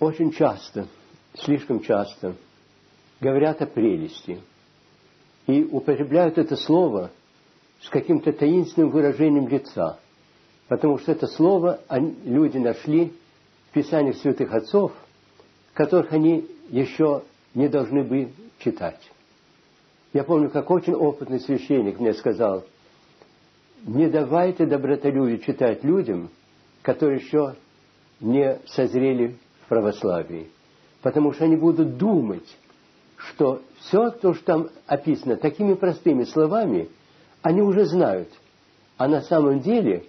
очень часто, слишком часто говорят о прелести и употребляют это слово с каким-то таинственным выражением лица, потому что это слово люди нашли в Писаниях святых отцов, которых они еще не должны бы читать. Я помню, как очень опытный священник мне сказал, не давайте добротолюбие читать людям, которые еще не созрели православии, потому что они будут думать, что все то, что там описано такими простыми словами, они уже знают. А на самом деле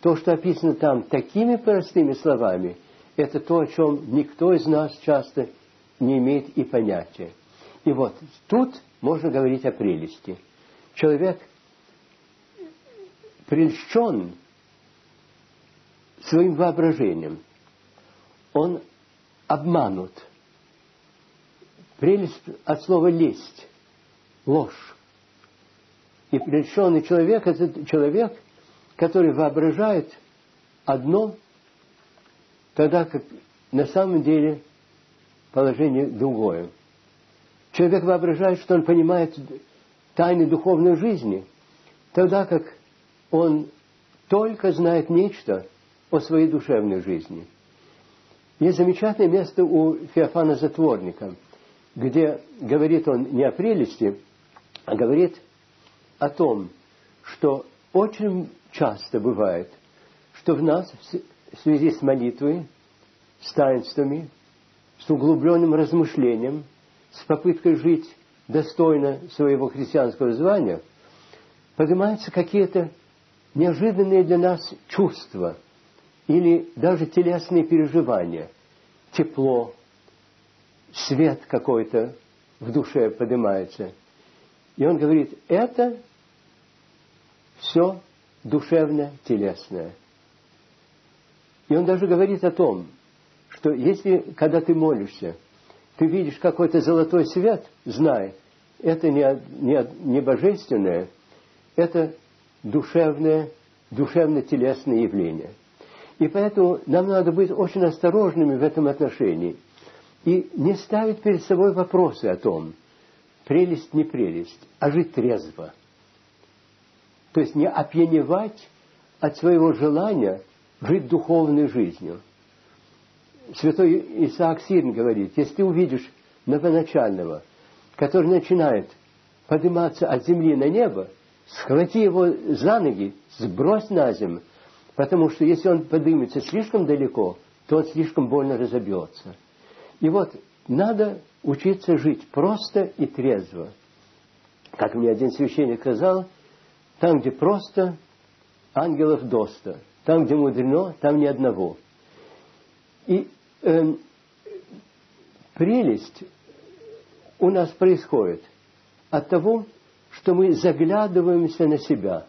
то, что описано там такими простыми словами, это то, о чем никто из нас часто не имеет и понятия. И вот тут можно говорить о прелести. Человек прельщен своим воображением. Он обманут. Прелесть от слова лесть, ложь. И прельщенный человек – это человек, который воображает одно, тогда как на самом деле положение другое. Человек воображает, что он понимает тайны духовной жизни, тогда как он только знает нечто о своей душевной жизни. Есть замечательное место у Феофана Затворника, где говорит он не о прелести, а говорит о том, что очень часто бывает, что в нас в связи с молитвой, с таинствами, с углубленным размышлением – с попыткой жить достойно своего христианского звания, поднимаются какие-то неожиданные для нас чувства или даже телесные переживания, тепло, свет какой-то в душе поднимается. И он говорит, это все душевное, телесное. И он даже говорит о том, что если, когда ты молишься, ты видишь какой-то золотой свет, знай, это не, не, не божественное, это душевное, душевно-телесное явление. И поэтому нам надо быть очень осторожными в этом отношении и не ставить перед собой вопросы о том, прелесть, не прелесть, а жить трезво. То есть не опьяневать от своего желания жить духовной жизнью – святой Исаак Сирн говорит, если ты увидишь новоначального, который начинает подниматься от земли на небо, схвати его за ноги, сбрось на землю, потому что если он поднимется слишком далеко, то он слишком больно разобьется. И вот надо учиться жить просто и трезво. Как мне один священник сказал, там, где просто, ангелов доста. Там, где мудрено, там ни одного. И э, прелесть у нас происходит от того, что мы заглядываемся на себя.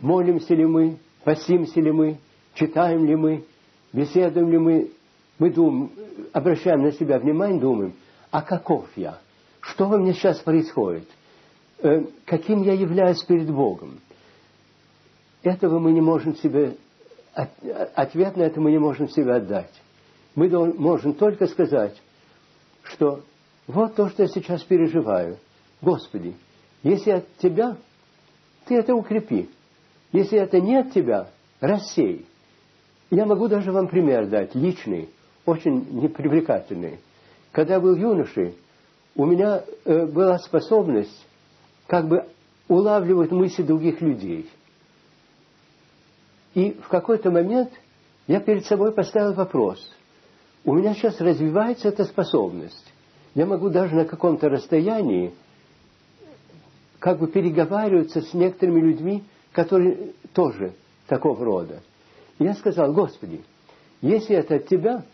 Молимся ли мы, постимся ли мы, читаем ли мы, беседуем ли мы, мы думаем, обращаем на себя внимание, думаем, а каков я? Что во мне сейчас происходит? Э, каким я являюсь перед Богом? Этого мы не можем себе, ответ на это мы не можем себе отдать мы можем только сказать, что вот то, что я сейчас переживаю. Господи, если от Тебя, Ты это укрепи. Если это не от Тебя, рассей. Я могу даже вам пример дать, личный, очень непривлекательный. Когда я был юношей, у меня э, была способность как бы улавливать мысли других людей. И в какой-то момент я перед собой поставил вопрос – у меня сейчас развивается эта способность. Я могу даже на каком-то расстоянии как бы переговариваться с некоторыми людьми, которые тоже такого рода. Я сказал, Господи, если это от Тебя,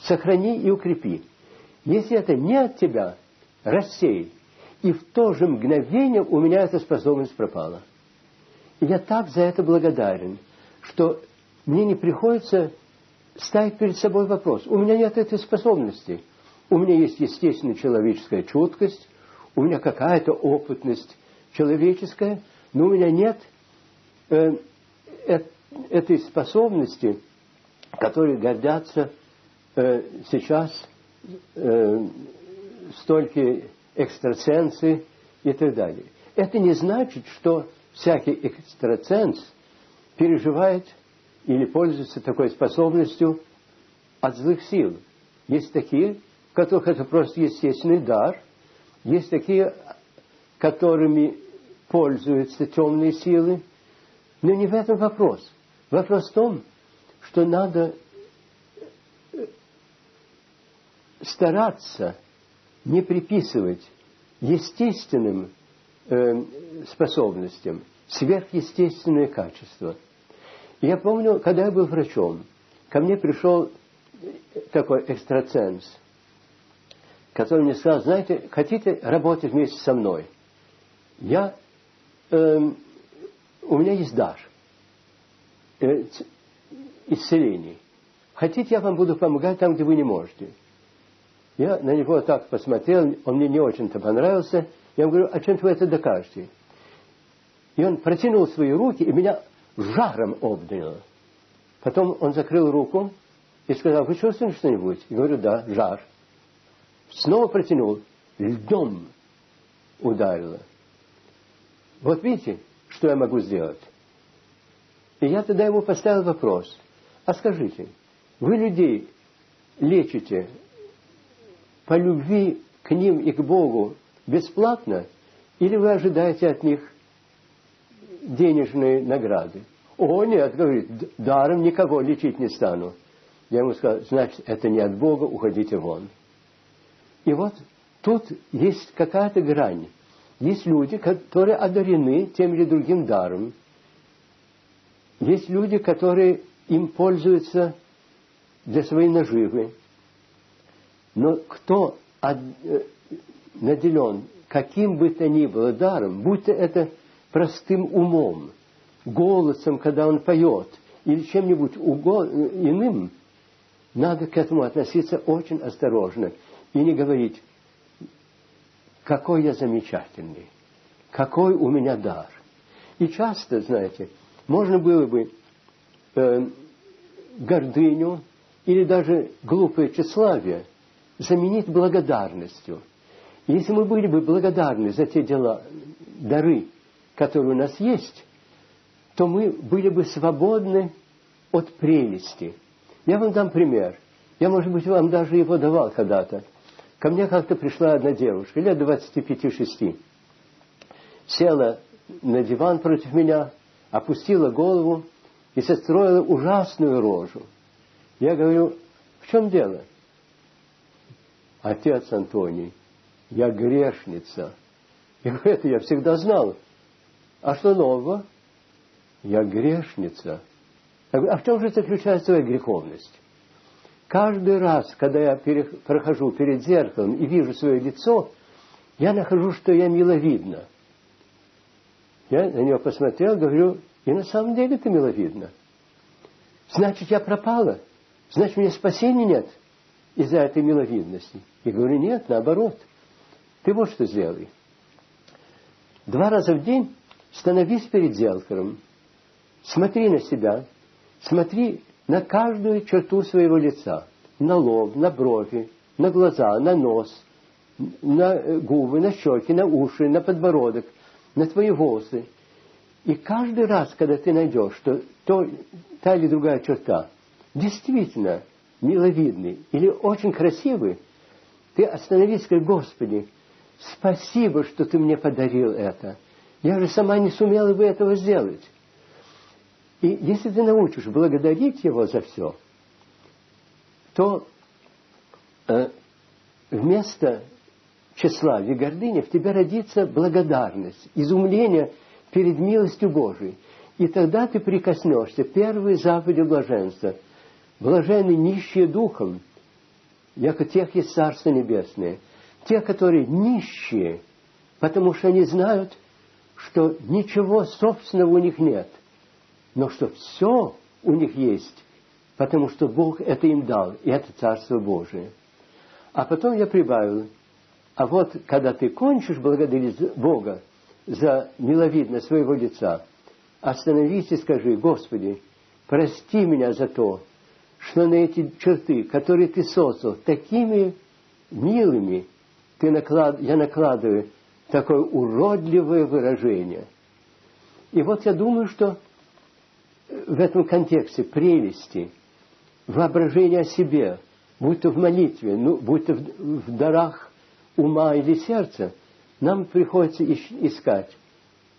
сохрани и укрепи. Если это не от Тебя, рассей. И в то же мгновение у меня эта способность пропала. И я так за это благодарен, что мне не приходится ставить перед собой вопрос. У меня нет этой способности. У меня есть естественная человеческая чуткость, у меня какая-то опытность человеческая, но у меня нет э, э, этой способности, которой гордятся э, сейчас э, столько экстрасенсы и так далее. Это не значит, что всякий экстрасенс переживает или пользуется такой способностью от злых сил. Есть такие, у которых это просто естественный дар. Есть такие, которыми пользуются темные силы. Но не в этом вопрос. Вопрос в том, что надо э, стараться не приписывать естественным э, способностям сверхъестественные качества. Я помню, когда я был врачом, ко мне пришел такой экстраценс, который мне сказал, знаете, хотите работать вместе со мной? Я, э, у меня есть дар э, исцелений. Хотите, я вам буду помогать там, где вы не можете? Я на него так посмотрел, он мне не очень-то понравился. Я ему говорю, а чем вы это докажете? И он протянул свои руки, и меня жаром обдало. Потом он закрыл руку и сказал, вы чувствуете что-нибудь? Я говорю, да, жар. Снова протянул, льдом ударило. Вот видите, что я могу сделать? И я тогда ему поставил вопрос. А скажите, вы людей лечите по любви к ним и к Богу бесплатно, или вы ожидаете от них денежные награды? О, нет, говорит, даром никого лечить не стану. Я ему сказал, значит, это не от Бога, уходите вон. И вот тут есть какая-то грань. Есть люди, которые одарены тем или другим даром. Есть люди, которые им пользуются для своей наживы. Но кто э, наделен каким бы то ни было даром, будь то это простым умом, голосом, когда он поет, или чем-нибудь иным, надо к этому относиться очень осторожно и не говорить, какой я замечательный, какой у меня дар. И часто, знаете, можно было бы э, гордыню или даже глупое тщеславие заменить благодарностью. Если мы были бы благодарны за те дела, дары, которые у нас есть, то мы были бы свободны от прелести. Я вам дам пример. Я, может быть, вам даже его давал когда-то. Ко мне как-то пришла одна девушка, лет 25-6. Села на диван против меня, опустила голову и состроила ужасную рожу. Я говорю, в чем дело? Отец Антоний, я грешница. Я говорю, это я всегда знал. А что нового? Я грешница. Я говорю, а в чем же заключается твоя греховность? Каждый раз, когда я прохожу перед зеркалом и вижу свое лицо, я нахожу, что я миловидна. Я на нее посмотрел, говорю, и на самом деле ты миловидна. Значит, я пропала. Значит, у меня спасения нет из-за этой миловидности. И говорю, нет, наоборот. Ты вот что сделай. Два раза в день становись перед зеркалом, смотри на себя, смотри на каждую черту своего лица, на лоб, на брови, на глаза, на нос, на э, губы, на щеки, на уши, на подбородок, на твои волосы. И каждый раз, когда ты найдешь, что то, та или другая черта действительно миловидный или очень красивый, ты остановись и скажи, Господи, спасибо, что ты мне подарил это. Я же сама не сумела бы этого сделать. И если ты научишь благодарить Его за все, то э, вместо и гордыни в тебе родится благодарность, изумление перед милостью Божией. И тогда ты прикоснешься первой заповеди блаженства – Блаженны нищие духом, яко тех есть Царство Небесное. Те, которые нищие, потому что они знают, что ничего собственного у них нет, но что все у них есть, потому что Бог это им дал, и это Царство Божие. А потом я прибавил, а вот когда ты кончишь благодарить Бога за миловидность своего лица, остановись и скажи, Господи, прости меня за то, что на эти черты, которые ты создал, такими милыми, ты наклад... я накладываю такое уродливое выражение. И вот я думаю, что в этом контексте прелести, воображения о себе, будь то в молитве, ну, будь то в, в дарах ума или сердца, нам приходится искать.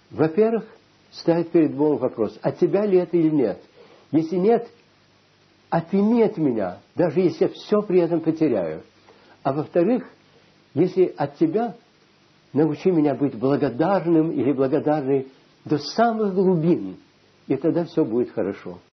Во-первых, ставить перед Богом вопрос, от тебя ли это или нет. Если нет, отними от меня, даже если я все при этом потеряю. А во-вторых, если от тебя, научи меня быть благодарным или благодарной до самых глубин, и тогда все будет хорошо.